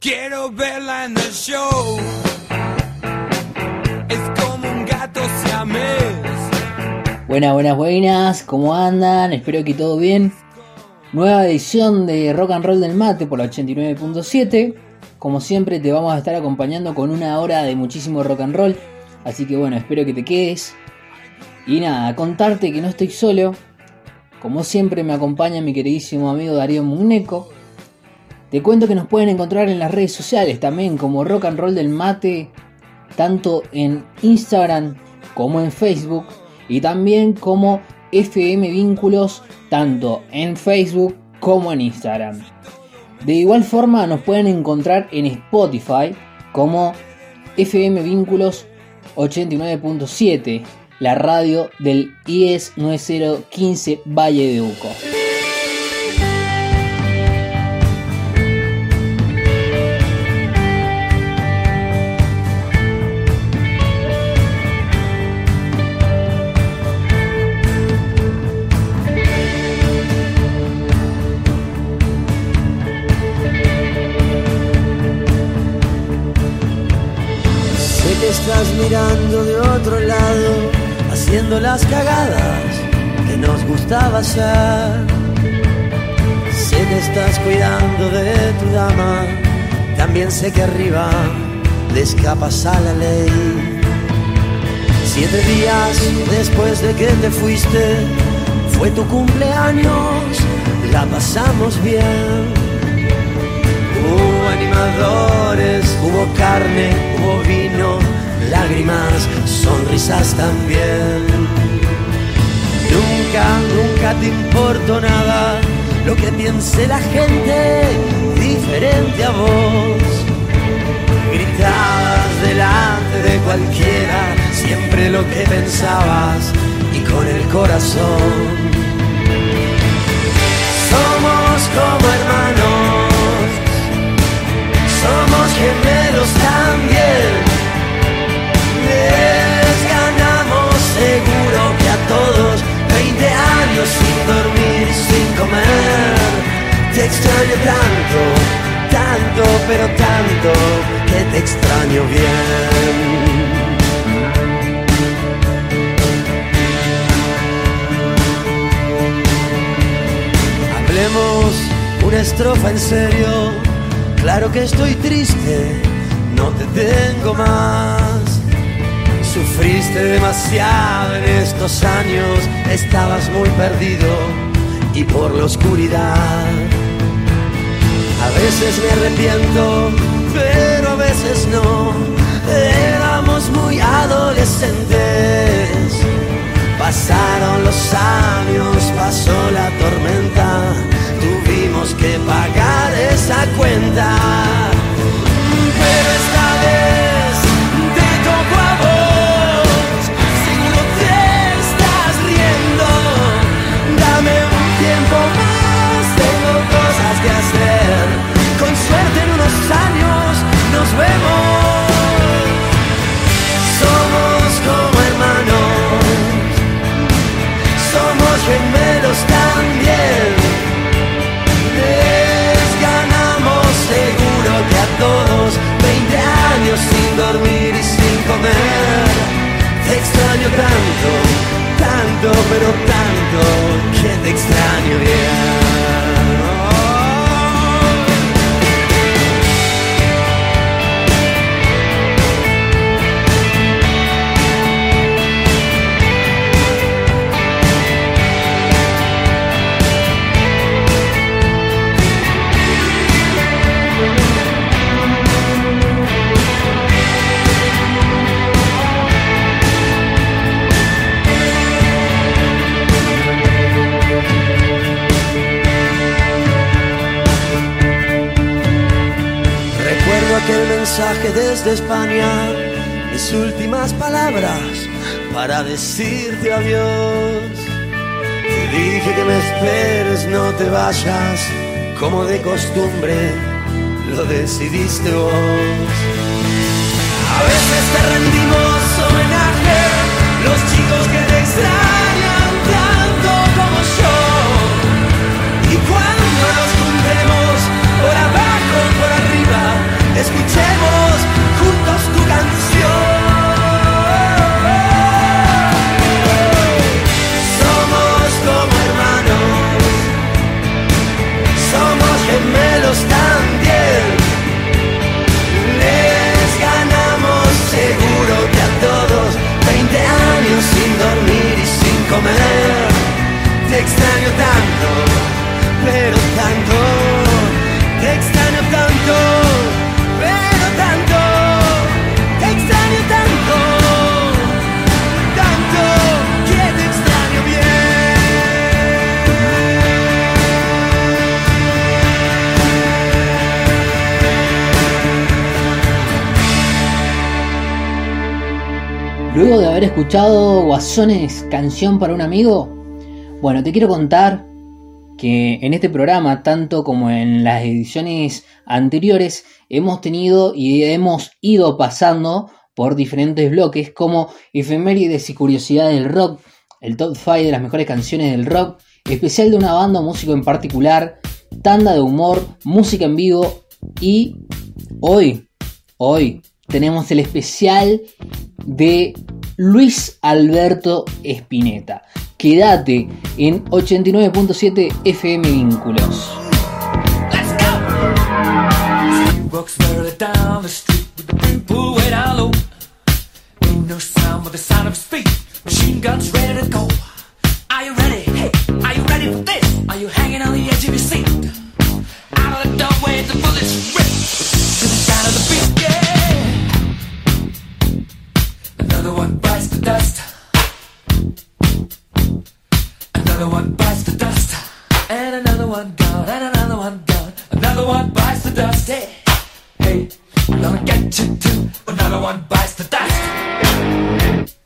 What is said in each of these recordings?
Quiero verla en el show. Es como un gato siamés. Buenas, buenas, buenas, ¿cómo andan? Espero que todo bien. Nueva edición de Rock and Roll del Mate por la 89.7. Como siempre te vamos a estar acompañando con una hora de muchísimo rock and roll. Así que bueno, espero que te quedes. Y nada, contarte que no estoy solo. Como siempre me acompaña mi queridísimo amigo Darío Mugneco. Te cuento que nos pueden encontrar en las redes sociales también como Rock and Roll del Mate, tanto en Instagram como en Facebook y también como FM Vínculos, tanto en Facebook como en Instagram. De igual forma nos pueden encontrar en Spotify como FM Vínculos 89.7, la radio del IES 9015 Valle de Uco. Las cagadas que nos gustaba hacer. Sé que estás cuidando de tu dama, también sé que arriba le escapas a la ley. Siete días después de que te fuiste, fue tu cumpleaños, la pasamos bien. Hubo animadores, hubo carne, hubo vino, lágrimas, sonrisas también. Nunca, nunca te importó nada lo que piense la gente diferente a vos. Gritabas delante de cualquiera siempre lo que pensabas y con el corazón. Somos como hermanos, somos gemelos también seguro que a todos 20 años sin dormir, sin comer. Te extraño tanto, tanto, pero tanto, que te extraño bien. Hablemos una estrofa en serio, claro que estoy triste, no te tengo más. Sufriste demasiado en estos años, estabas muy perdido y por la oscuridad. A veces me arrepiento, pero a veces no. Éramos muy adolescentes. Pasaron los años, pasó la tormenta. Tuvimos que pagar esa cuenta. Pero esta vez Con suerte en unos años nos vemos. Somos como hermanos, somos gemelos también. Les ganamos seguro que a todos 20 años sin dormir y sin comer. Te extraño tanto, tanto, pero tanto, que te extraño bien. Mensaje desde España, mis últimas palabras para decirte adiós. Te dije que me esperes, no te vayas, como de costumbre lo decidiste vos. A veces te rendimos homenaje, los chicos que te extrañan escuchemos haber escuchado Guasones Canción para un amigo, bueno, te quiero contar que en este programa, tanto como en las ediciones anteriores, hemos tenido y hemos ido pasando por diferentes bloques como efemérides y curiosidades del rock, el top 5 de las mejores canciones del rock, especial de una banda o músico en particular, tanda de humor, música en vivo y hoy, hoy tenemos el especial de Luis Alberto Spinetta. Quédate en 89.7 FM Vínculos. Machine guns ready to go. Are you ready? Hey, are you ready for this? Dust. Another one bites the dust. And another one gone. And another one gone. Another one bites the dust. Hey, hey, I'm gonna get you too. Another one bites the dust.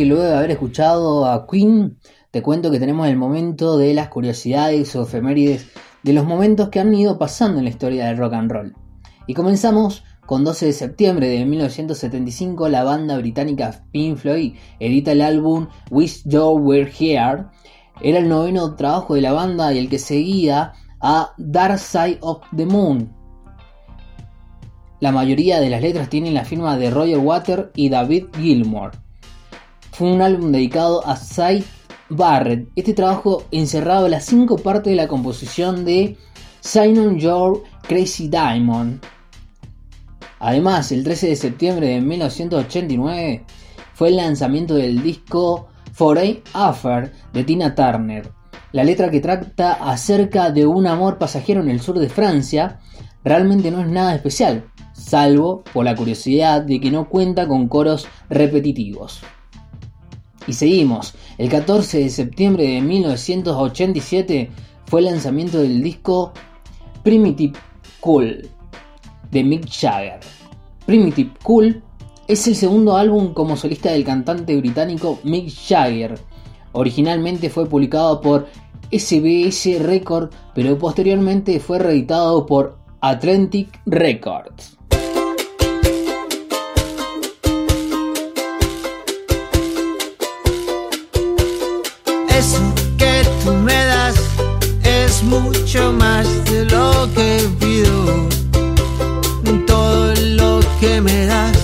Bloque, luego de haber escuchado a Queen, te cuento que tenemos el momento de las curiosidades o efemérides de los momentos que han ido pasando en la historia del rock and roll. Y comenzamos con 12 de septiembre de 1975, la banda británica Pink Floyd edita el álbum Wish You Were Here. Era el noveno trabajo de la banda y el que seguía a Dark Side of the Moon. La mayoría de las letras tienen la firma de Roger Water y David Gilmour. Fue un álbum dedicado a Cy Barrett. Este trabajo encerraba las cinco partes de la composición de Simon Your Crazy Diamond. Además, el 13 de septiembre de 1989 fue el lanzamiento del disco Foreign Affair de Tina Turner. La letra que trata acerca de un amor pasajero en el sur de Francia realmente no es nada especial, salvo por la curiosidad de que no cuenta con coros repetitivos. Y seguimos, el 14 de septiembre de 1987 fue el lanzamiento del disco Primitive Cool de Mick Jagger. Primitive Cool es el segundo álbum como solista del cantante británico Mick Jagger. Originalmente fue publicado por SBS Records, pero posteriormente fue reeditado por Atlantic Records. Eso que tú me das es mucho más de lo que pido. Todo lo que me das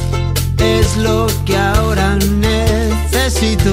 es lo que ahora necesito.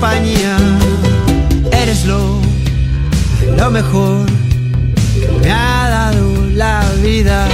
compañía. Eres lo, lo mejor que me ha dado la vida.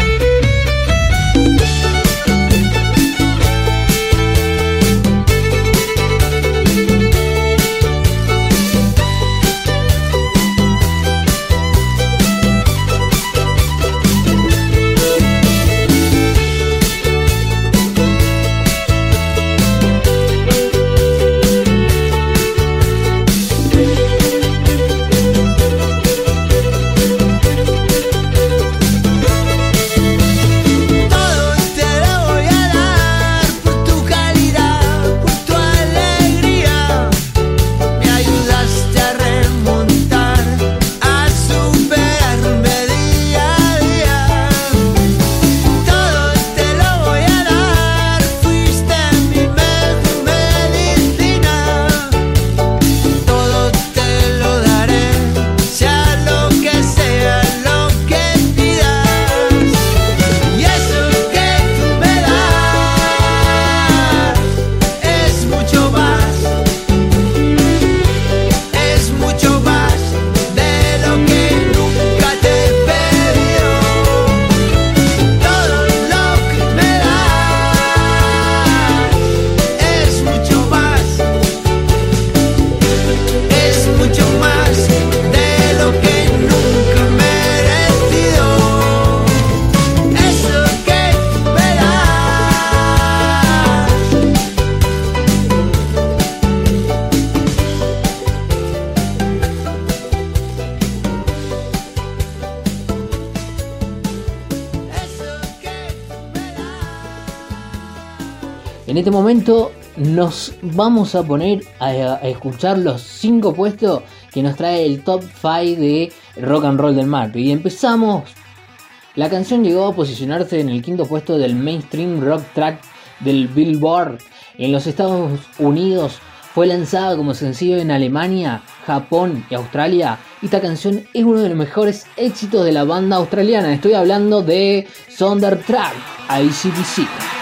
En este momento nos vamos a poner a, escuchar los 5 puestos que nos trae el top 5 de rock and roll del marco. Y empezamos. La canción llegó a posicionarse en el quinto puesto del mainstream rock track del Billboard en los Estados Unidos. Fue lanzada como sencillo en Alemania, Japón y Australia. Esta canción es uno de los mejores éxitos de la banda australiana. Estoy hablando de Sondertrack, ICDC.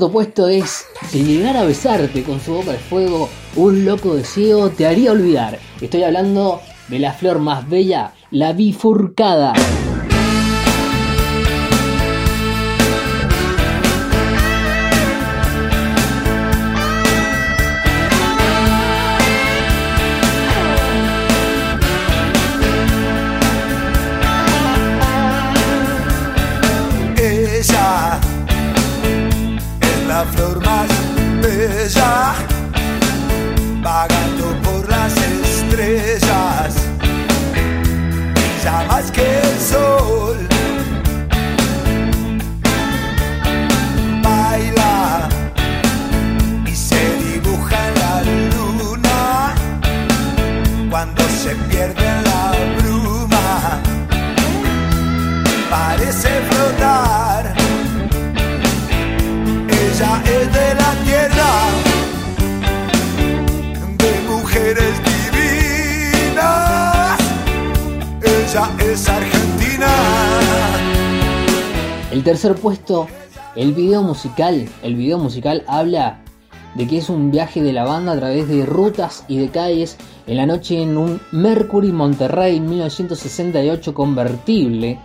Cuarto puesto es Si llegara a besarte con su boca de fuego, un loco deseo te haría olvidar. Estoy hablando de la flor más bella, la bifurcada. El tercer puesto, el video musical. El video musical habla de que es un viaje de la banda a través de rutas y de calles en la noche en un Mercury Monterrey 1968 convertible.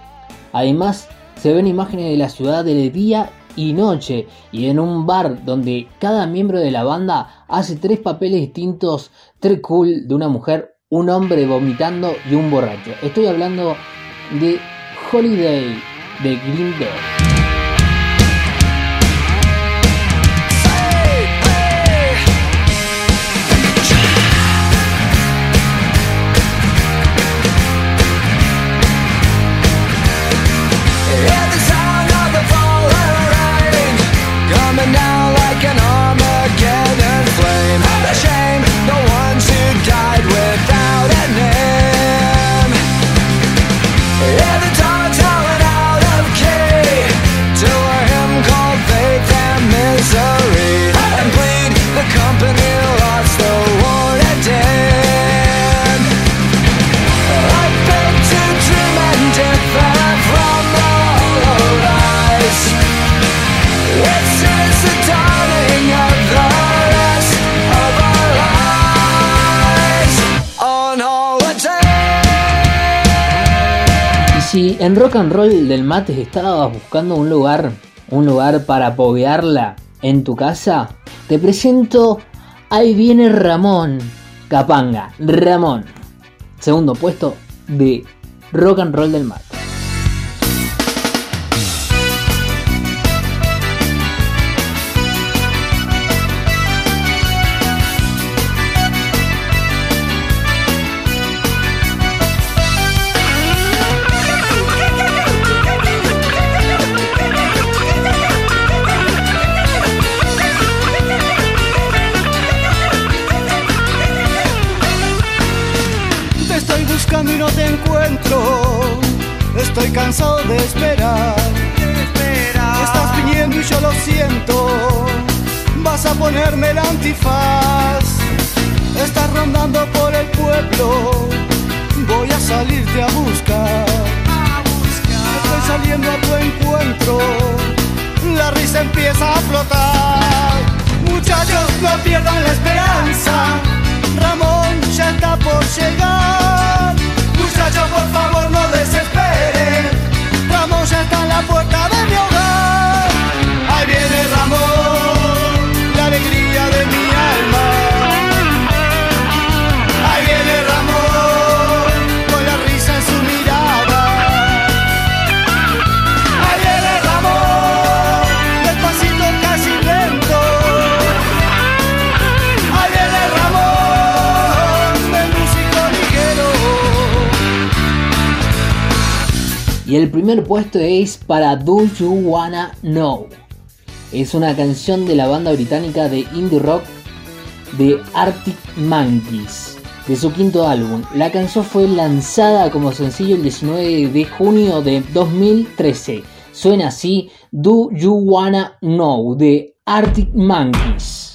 Además, se ven imágenes de la ciudad de día y noche y en un bar donde cada miembro de la banda hace tres papeles distintos, tres cool de una mujer, un hombre vomitando y un borracho. Estoy hablando de Holiday de Green Day. Si en rock and roll del mate estabas buscando un lugar, un lugar para poguearla en tu casa, te presento Ahí viene Ramón Capanga, Ramón. Segundo puesto de rock and roll del mate. Estoy cansado de esperar. Estás viniendo y yo lo siento. Vas a ponerme el antifaz. Estás rondando por el pueblo. Voy a salirte a buscar. Estoy saliendo a tu encuentro. La risa empieza a flotar. Muchachos, no pierdan la esperanza. Ramón ya está por llegar. Muchachos, por favor, no desesperen. Ya está en la puerta de mi hogar. Y el primer puesto es para Do You Wanna Know. Es una canción de la banda británica de indie rock de Arctic Monkeys, de su quinto álbum. La canción fue lanzada como sencillo el 19 de junio de 2013. Suena así Do You Wanna Know de Arctic Monkeys.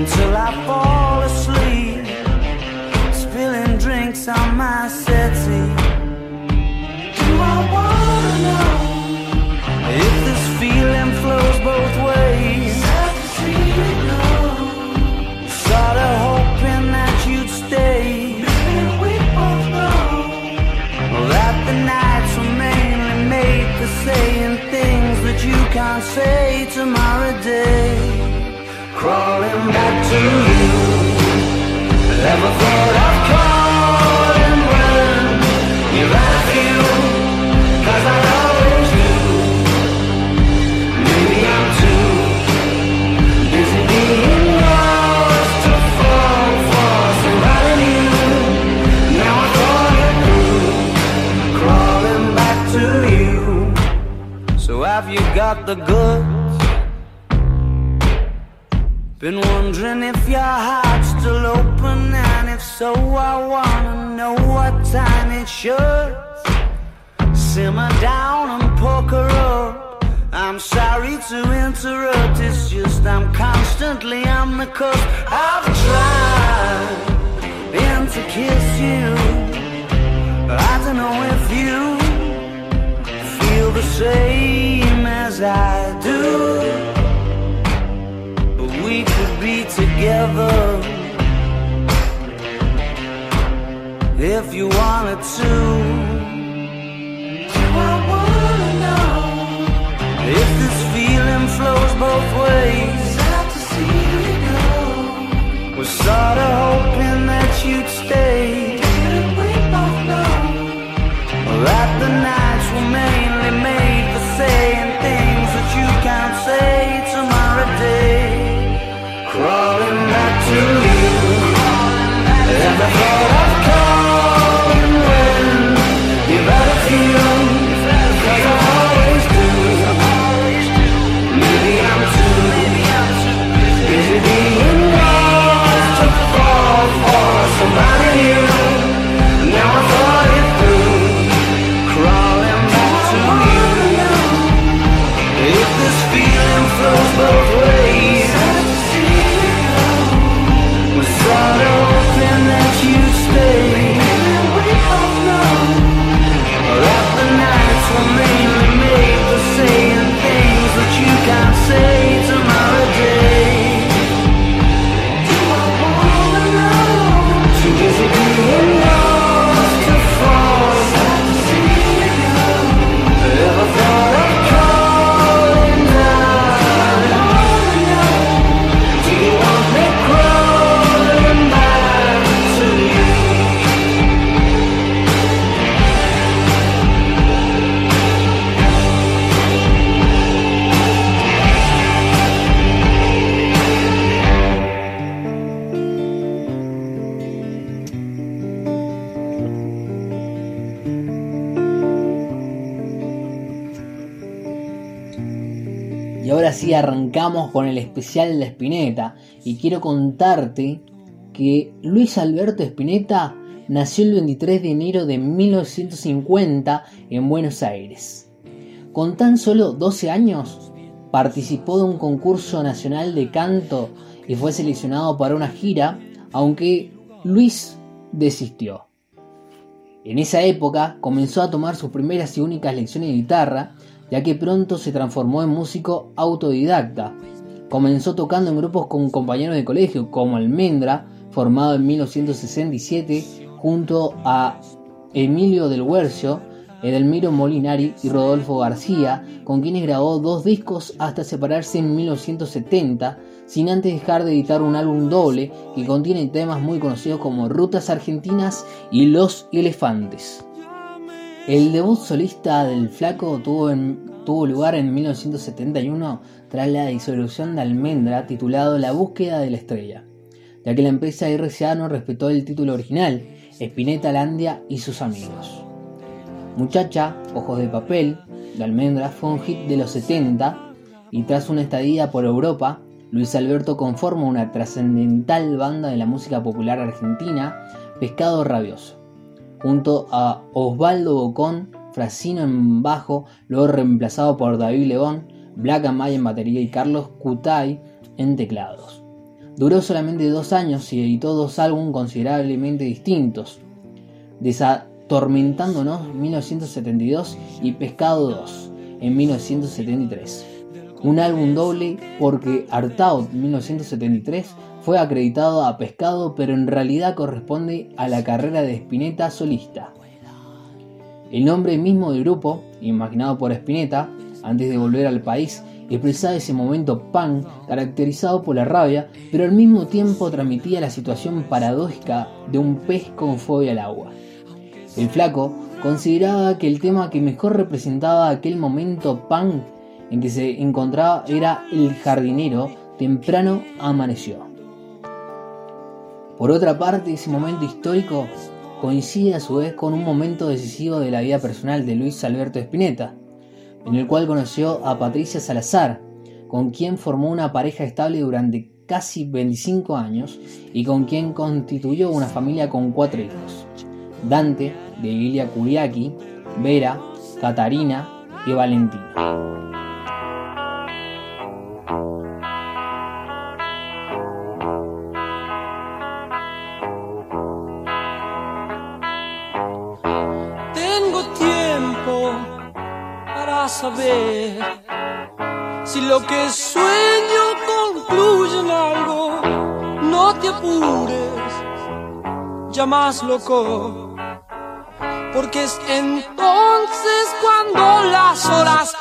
until I fall asleep, spilling drinks on my settee. Do I wanna know if this feeling flows both ways? On con el especial de Spinetta y quiero contarte que Luis Alberto Spinetta nació el 23 de enero de 1950 en Buenos Aires. Con tan solo 12 años participó de un concurso nacional de canto y fue seleccionado para una gira, aunque Luis desistió. En esa época comenzó a tomar sus primeras y únicas lecciones de guitarra, ya que pronto se transformó en músico autodidacta. Comenzó tocando en grupos con compañeros de colegio como Almendra, formado en 1967 junto a Emilio del Huercio, Edelmiro Molinari y Rodolfo García, con quienes grabó dos discos hasta separarse en 1970, sin antes dejar de editar un álbum doble que contiene temas muy conocidos como Rutas Argentinas y Los Elefantes. El debut solista del flaco tuvo tuvo lugar en 1971 tras la disolución de Almendra titulado La búsqueda de la estrella, ya que la empresa RCA no respetó el título original, Spinetta Landia y sus amigos. Muchacha, Ojos de Papel, de Almendra fue un hit de los 70 y tras una estadía por Europa, Luis Alberto conforma una trascendental banda de la música popular argentina, Pescado Rabioso, junto a Osvaldo Bocón, Frasino en bajo, luego reemplazado por David León, Black Amay en batería y Carlos Cutay en teclados. Duró solamente dos años y editó dos álbumes considerablemente distintos, Desatormentándonos 1972 y Pescado 2 en 1973 un álbum doble porque Artaud 1973 fue acreditado a Pescado pero en realidad corresponde a la carrera de Spinetta solista. El nombre mismo del grupo, imaginado por Spinetta, antes de volver al país, expresaba ese momento punk caracterizado por la rabia, pero al mismo tiempo transmitía la situación paradójica de un pez con fobia al agua. El flaco consideraba que el tema que mejor representaba aquel momento punk en que se encontraba era el jardinero, temprano amaneció. Por otra parte, ese momento histórico coincide a su vez con un momento decisivo de la vida personal de Luis Alberto Spinetta, en el cual conoció a Patricia Salazar, con quien formó una pareja estable durante casi 25 años y con quien constituyó una familia con cuatro hijos. Dante, de Lilia Curiaki, Vera, Catarina y Valentina. Si lo que sueño concluye en algo. No te apures, ya más loco. Porque es entonces cuando las horas.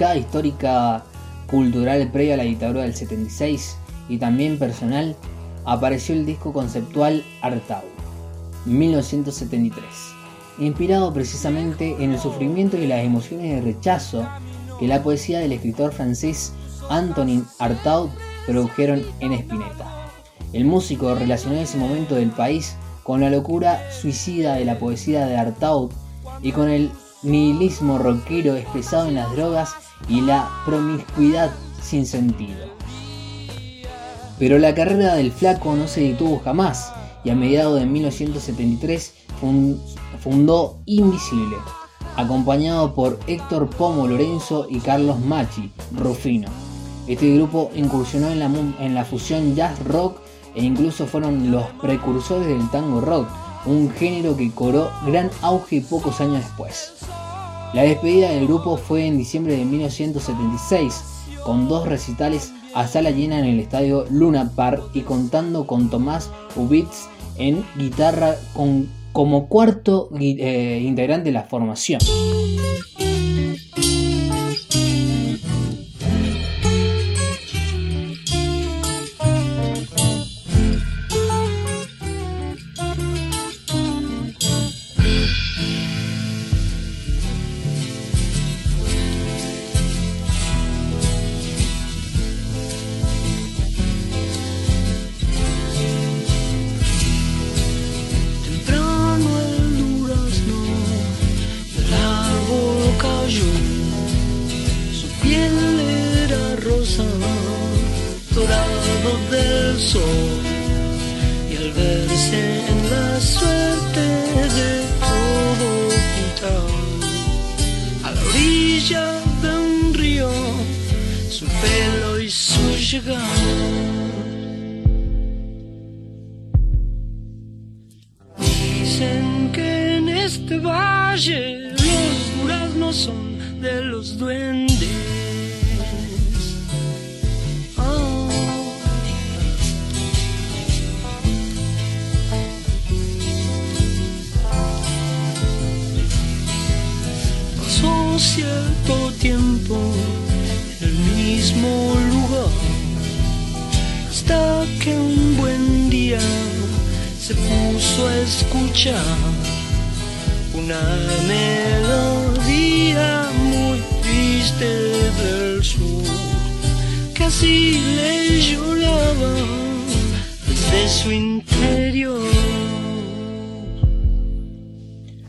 Histórica cultural previa a la dictadura del 76 y también personal, apareció el disco conceptual Artaud, 1973, inspirado precisamente en el sufrimiento y las emociones de rechazo que la poesía del escritor francés Antonin Artaud produjeron en Spinetta. El músico relacionó ese momento del país con la locura suicida de la poesía de Artaud y con el nihilismo rockero expresado en las drogas y la promiscuidad sin sentido. Pero la carrera del flaco no se detuvo jamás y a mediados de 1973 fun- fundó Invisible, acompañado por Héctor Pomo Lorenzo y Carlos Machi Rufino. Este grupo incursionó en la, mu- en la fusión jazz rock e incluso fueron los precursores del tango rock, un género que cobró gran auge pocos años después. La despedida del grupo fue en diciembre de 1976, con dos recitales a sala llena en el estadio Luna Park y contando con Tomás Ubitz en guitarra como cuarto eh, integrante de la formación. Orilla de un río, su pelo y su llegamos. Dicen que en este valle los duraznos son de los duendes. Oh. Tiempo en el mismo lugar hasta que un buen día se puso a escuchar una melodía muy triste del sur que así le lloraba desde su interior.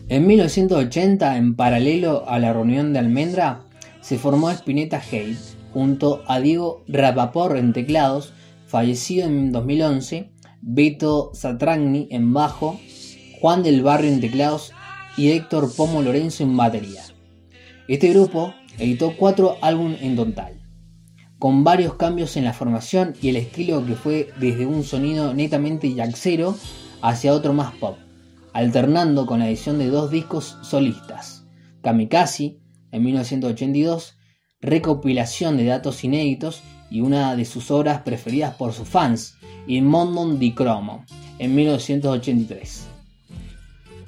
En 1980, en paralelo a la reunión de Almendra, se formó Spinetta Hate junto a Diego Rapaport en teclados, fallecido en 2011, Beto Satragni en bajo, Juan del Barrio en teclados y Héctor Pomo Lorenzo en batería. Este grupo editó cuatro álbumes en total, con varios cambios en la formación y el estilo que fue desde un sonido netamente jazzero hacia otro más pop, alternando con la edición de dos discos solistas, Kamikaze en 1982, recopilación de datos inéditos y una de sus obras preferidas por sus fans, y Mondon di Cromo en 1983.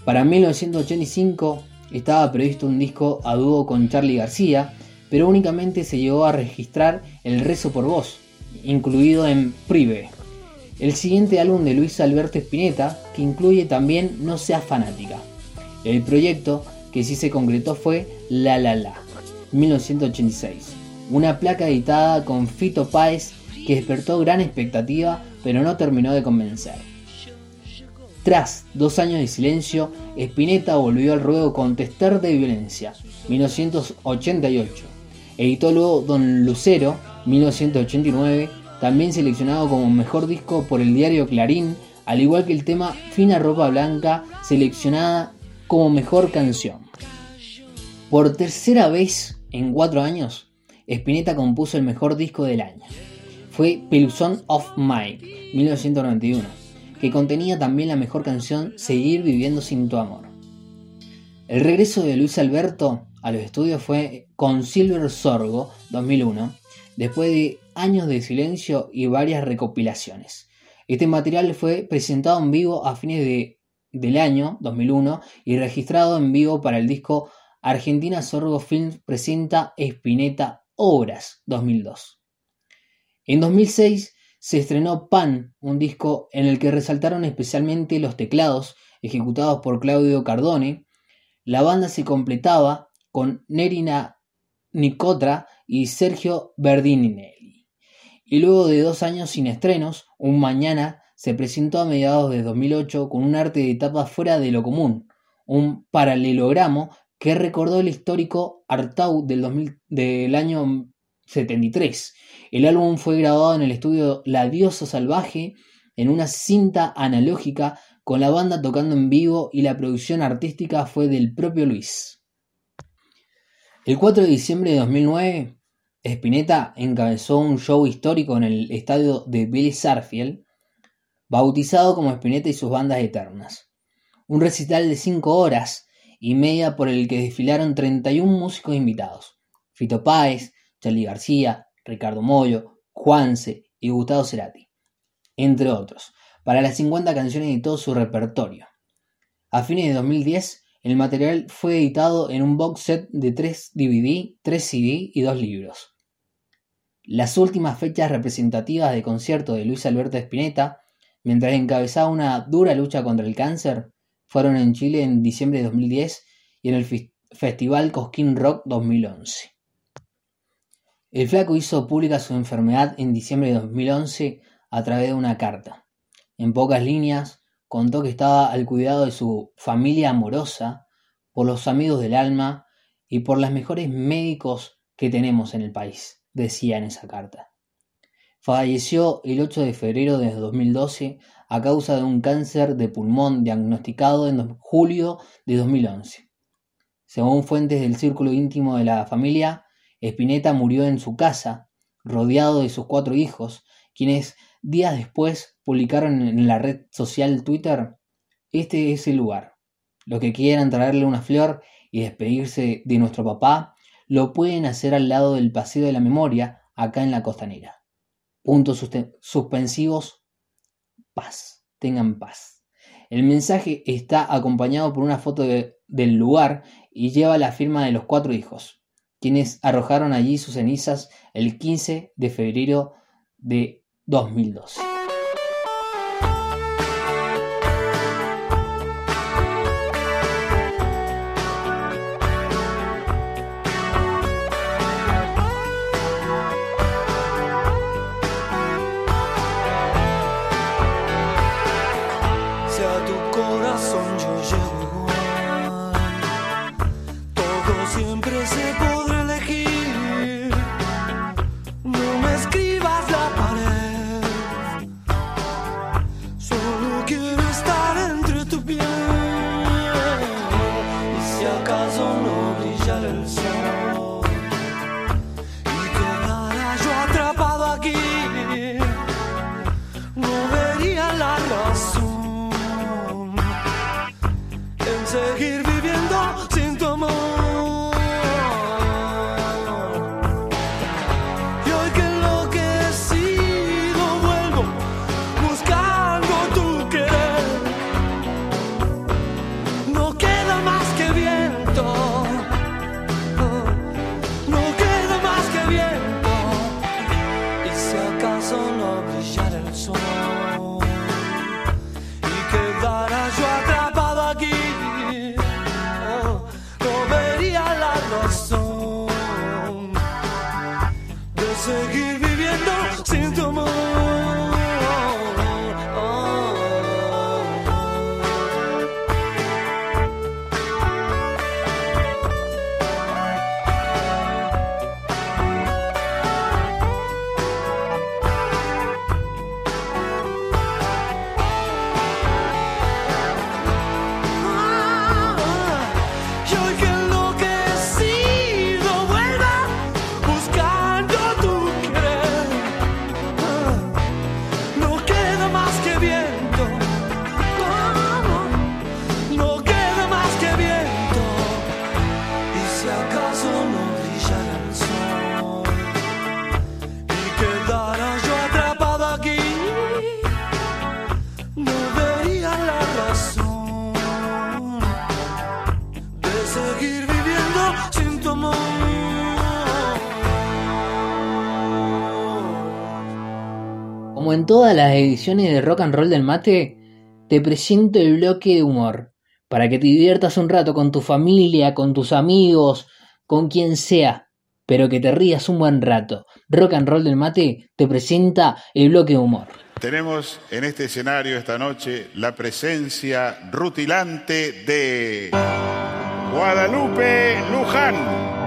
Para 1985 estaba previsto un disco a dúo con Charlie García, pero únicamente se llegó a registrar El rezo por voz, incluido en Prive, el siguiente álbum de Luis Alberto Spinetta, que incluye también No seas fanática. El proyecto que sí se concretó fue La La La, 1986, una placa editada con Fito Páez que despertó gran expectativa pero no terminó de convencer. Tras dos años de silencio, Spinetta volvió al ruedo con Tester de Violencia, 1988. Editó luego Don Lucero, 1989, también seleccionado como mejor disco por el diario Clarín, al igual que el tema Fina Ropa Blanca, seleccionada como mejor canción. Por tercera vez en cuatro años, Spinetta compuso el mejor disco del año. Fue Peluzón of Mine, 1991, que contenía también la mejor canción Seguir viviendo sin tu amor. El regreso de Luis Alberto a los estudios fue con Silver Sorgo, 2001, después de años de silencio y varias recopilaciones. Este material fue presentado en vivo a fines de, del año 2001 y registrado en vivo para el disco Argentina Sorgo Films presenta Espineta Obras 2002. En 2006 se estrenó Pan, un disco en el que resaltaron especialmente los teclados ejecutados por Claudio Cardone. La banda se completaba con Nerina Nicotra y Sergio Berdininelli. Y luego de dos años sin estrenos, un mañana se presentó a mediados de 2008 con un arte de etapa fuera de lo común, un paralelogramo que recordó el histórico Artaud del, 2000 del año 73. El álbum fue grabado en el estudio La Diosa Salvaje en una cinta analógica con la banda tocando en vivo y la producción artística fue del propio Luis. El 4 de diciembre de 2009, Spinetta encabezó un show histórico en el estadio de Billy Sarfield, bautizado como Spinetta y sus bandas eternas. Un recital de 5 horas y media por el que desfilaron 31 músicos invitados. Fito Páez, Charlie García, Ricardo Mollo, Juanse y Gustavo Cerati, entre otros, para las 50 canciones de todo su repertorio. A fines de 2010, el material fue editado en un box set de 3 DVD, 3 CD y 2 libros. Las últimas fechas representativas de concierto de Luis Alberto Spinetta, mientras encabezaba una dura lucha contra el cáncer, fueron en Chile en diciembre de 2010 y en el Festival Cosquín Rock 2011. El flaco hizo pública su enfermedad en diciembre de 2011 a través de una carta. En pocas líneas, contó que estaba al cuidado de su familia amorosa, por los amigos del alma y por los mejores médicos que tenemos en el país, decía en esa carta. Falleció el 8 de febrero de 2012 a causa de un cáncer de pulmón diagnosticado en julio de 2011. Según fuentes del círculo íntimo de la familia, Spinetta murió en su casa rodeado de sus cuatro hijos, quienes días después publicaron en la red social Twitter, este es el lugar. Los que quieran traerle una flor y despedirse de nuestro papá, lo pueden hacer al lado del Paseo de la Memoria, acá en la costanera. Puntos suspensivos, paz, tengan paz. El mensaje está acompañado por una foto de- del lugar y lleva la firma de los cuatro hijos, quienes arrojaron allí sus cenizas el 15 de febrero de 2012. Todas las ediciones de Rock and Roll del Mate, te presento el bloque de humor, para que te diviertas un rato con tu familia, con tus amigos, con quien sea, pero que te rías un buen rato. Rock and Roll del Mate te presenta el bloque de humor. Tenemos en este escenario esta noche la presencia rutilante de Guadalupe Luján.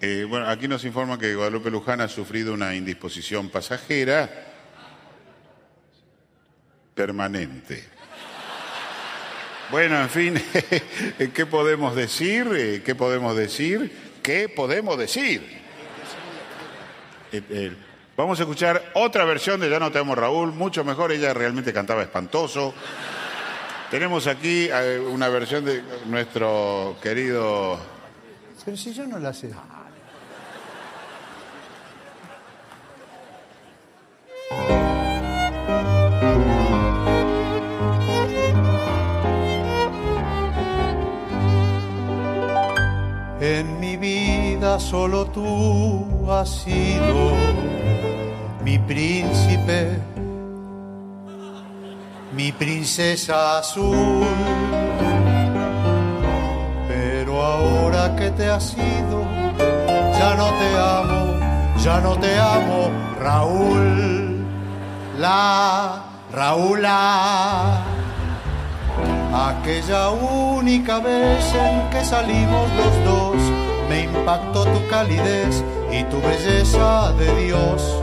Eh, bueno, aquí nos informan que Guadalupe Luján ha sufrido una indisposición pasajera permanente. Bueno, en fin, ¿qué podemos decir? Eh, ¿Qué podemos decir? ¿Qué podemos decir? Eh, eh, vamos a escuchar otra versión de Ya no te Raúl, mucho mejor, ella realmente cantaba espantoso. Tenemos aquí eh, una versión de nuestro querido Pero si yo no la sé. Solo tú has sido mi príncipe, mi princesa azul. Pero ahora que te has ido, ya no te amo, ya no te amo, Raúl. La Raúla. Aquella única vez en que salimos los dos, me impactó tu calidez y tu belleza de Dios.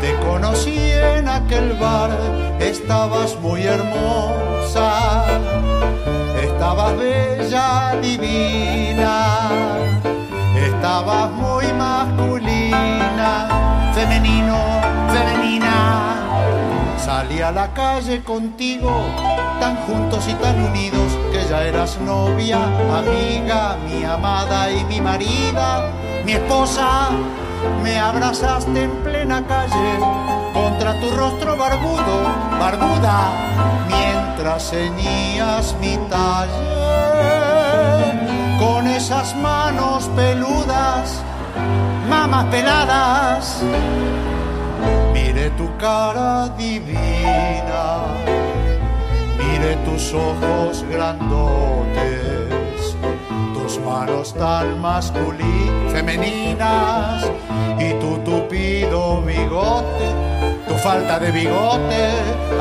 Te conocí en aquel bar, estabas muy hermosa. Estabas bella, divina, estabas muy masculina, femenino, femenina. Salí a la calle contigo, tan juntos y tan unidos, ya eras novia, amiga, mi amada y mi marida, mi esposa. Me abrazaste en plena calle contra tu rostro barbudo, barbuda, mientras ceñías mi talle con esas manos peludas, mamas peladas. Mire tu cara divina, tus ojos grandotes, tus manos tan masculinas, femeninas y tu tupido bigote, tu falta de bigote.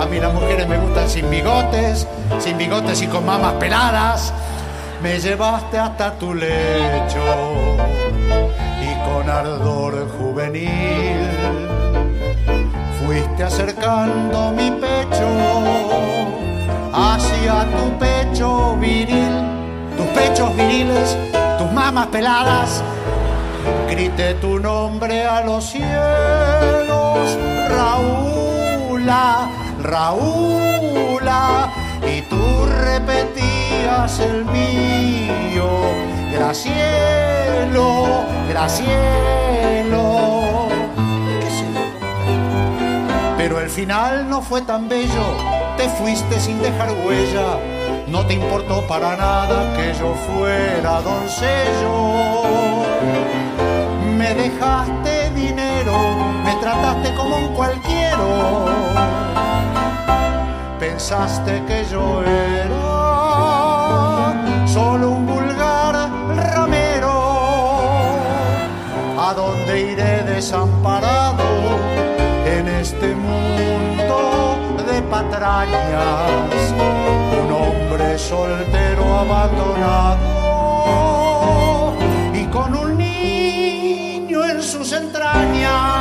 A mí las mujeres me gustan sin bigotes, sin bigotes y con mamas peladas. Me llevaste hasta tu lecho y con ardor juvenil fuiste acercando mi pecho hacia tu pecho viril, tus pechos viriles, tus mamas peladas. Grité tu nombre a los cielos, Raúla, Raúla, y tú repetías el mío, Gracielo, Gracielo. Pero el final no fue tan bello, te fuiste sin dejar huella, no te importó para nada que yo fuera doncello. Me dejaste dinero, me trataste como un cualquiera. Pensaste que yo era solo un vulgar ramero. ¿A dónde iré desamparado Un hombre soltero abandonado y con un niño en sus entrañas.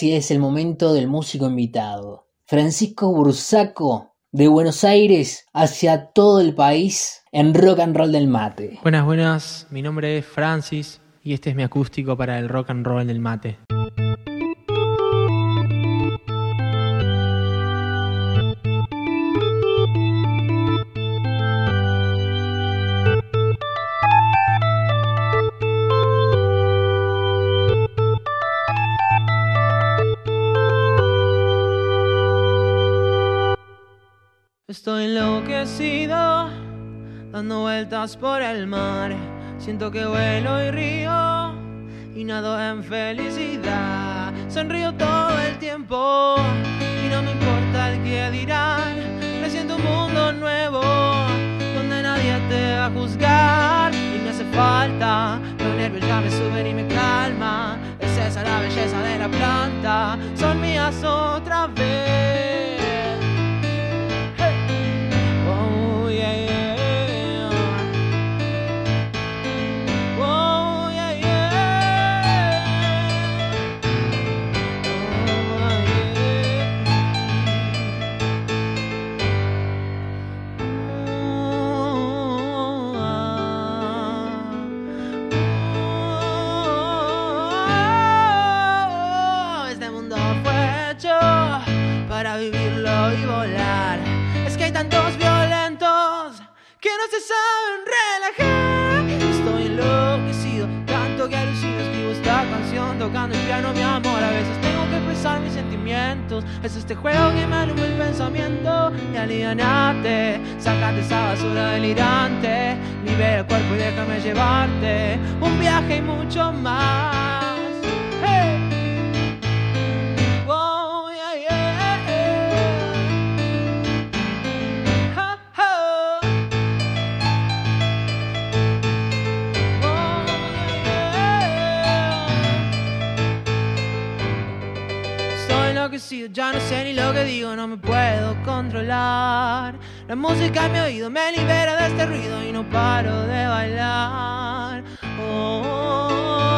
Sí es el momento del músico invitado. Francisco Bursaco, de Buenos Aires hacia todo el país en rock and roll del mate. Buenas, buenas. Mi nombre es Francis y este es mi acústico para el rock and roll del mate. Por el mar. Siento que vuelo y río, y nado en felicidad. Sonrío todo el tiempo, y no me importa el que dirán. Me siento un mundo nuevo, donde nadie te va a juzgar. Y me hace falta, los nervios ya me suben y me calman. Es esa la belleza de la planta, son mías otra vez. Piano, mi amor. A veces tengo que expresar mis sentimientos. Es este juego que me alumbra el pensamiento. Y alivianate, sácate esa basura delirante. Libera el cuerpo y déjame llevarte. Un viaje y mucho más. Ya no sé ni lo que digo, no me puedo controlar. La música en mi oído me libera de este ruido y no paro de bailar. Oh, oh, oh,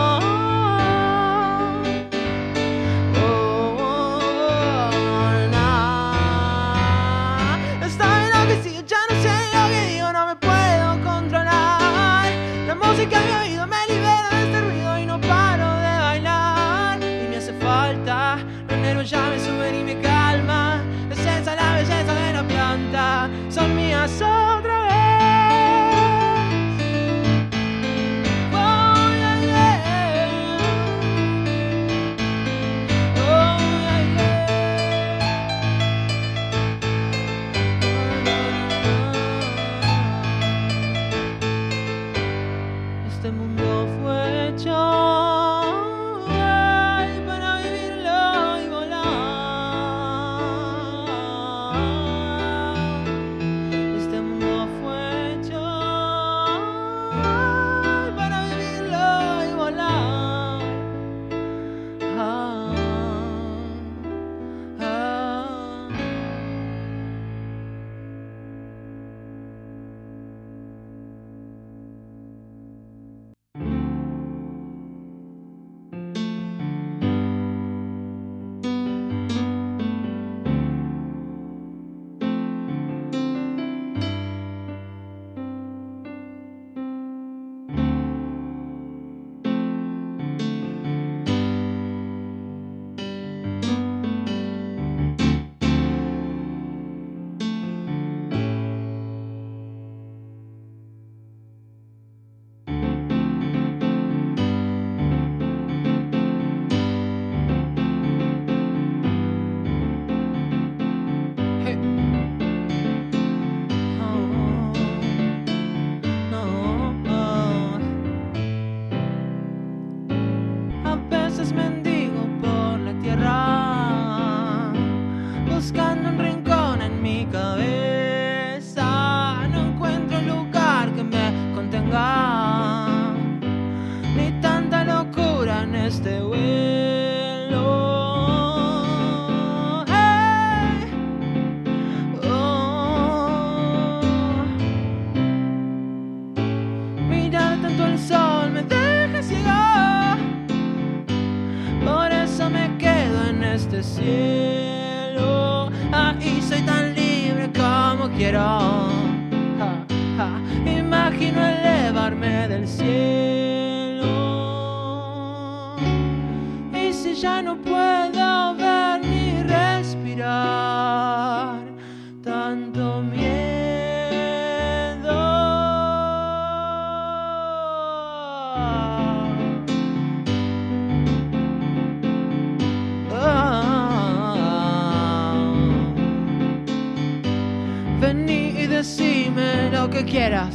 que quieras.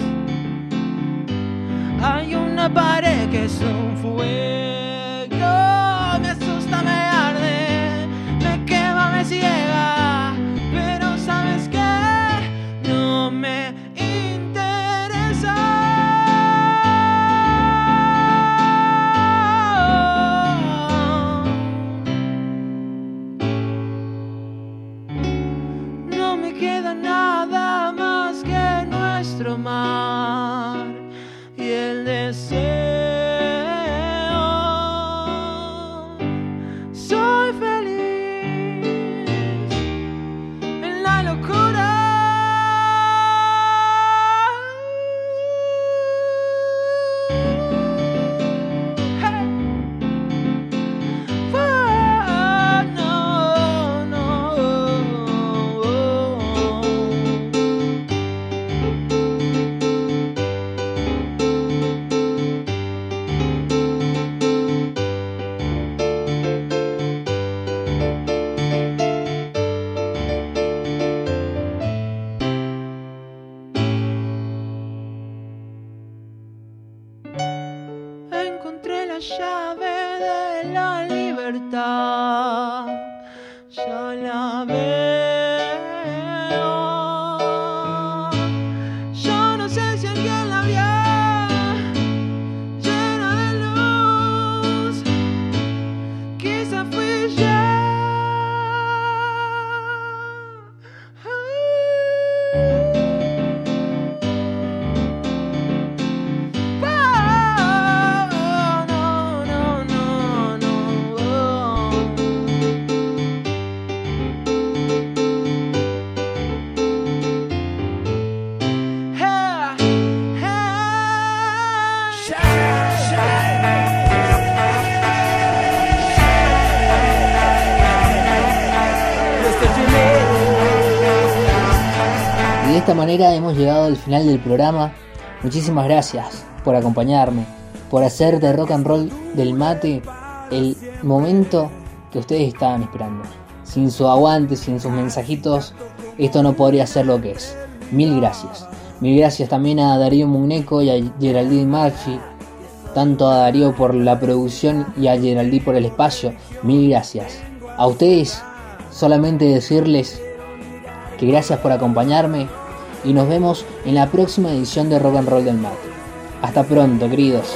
Hay una pared que es un fuego. Llegado al final del programa. Muchísimas gracias por acompañarme, por hacer de rock and roll del mate el momento que ustedes estaban esperando. Sin su aguante, sin sus mensajitos, esto no podría ser lo que es. Mil gracias. Mil gracias también a Darío Mugneco y a Geraldine Marchi. Tanto a Darío por la producción y a Geraldine por el espacio. Mil gracias. A ustedes solamente decirles que gracias por acompañarme y nos vemos en la próxima edición de Rock and Roll del Mate. Hasta pronto, queridos.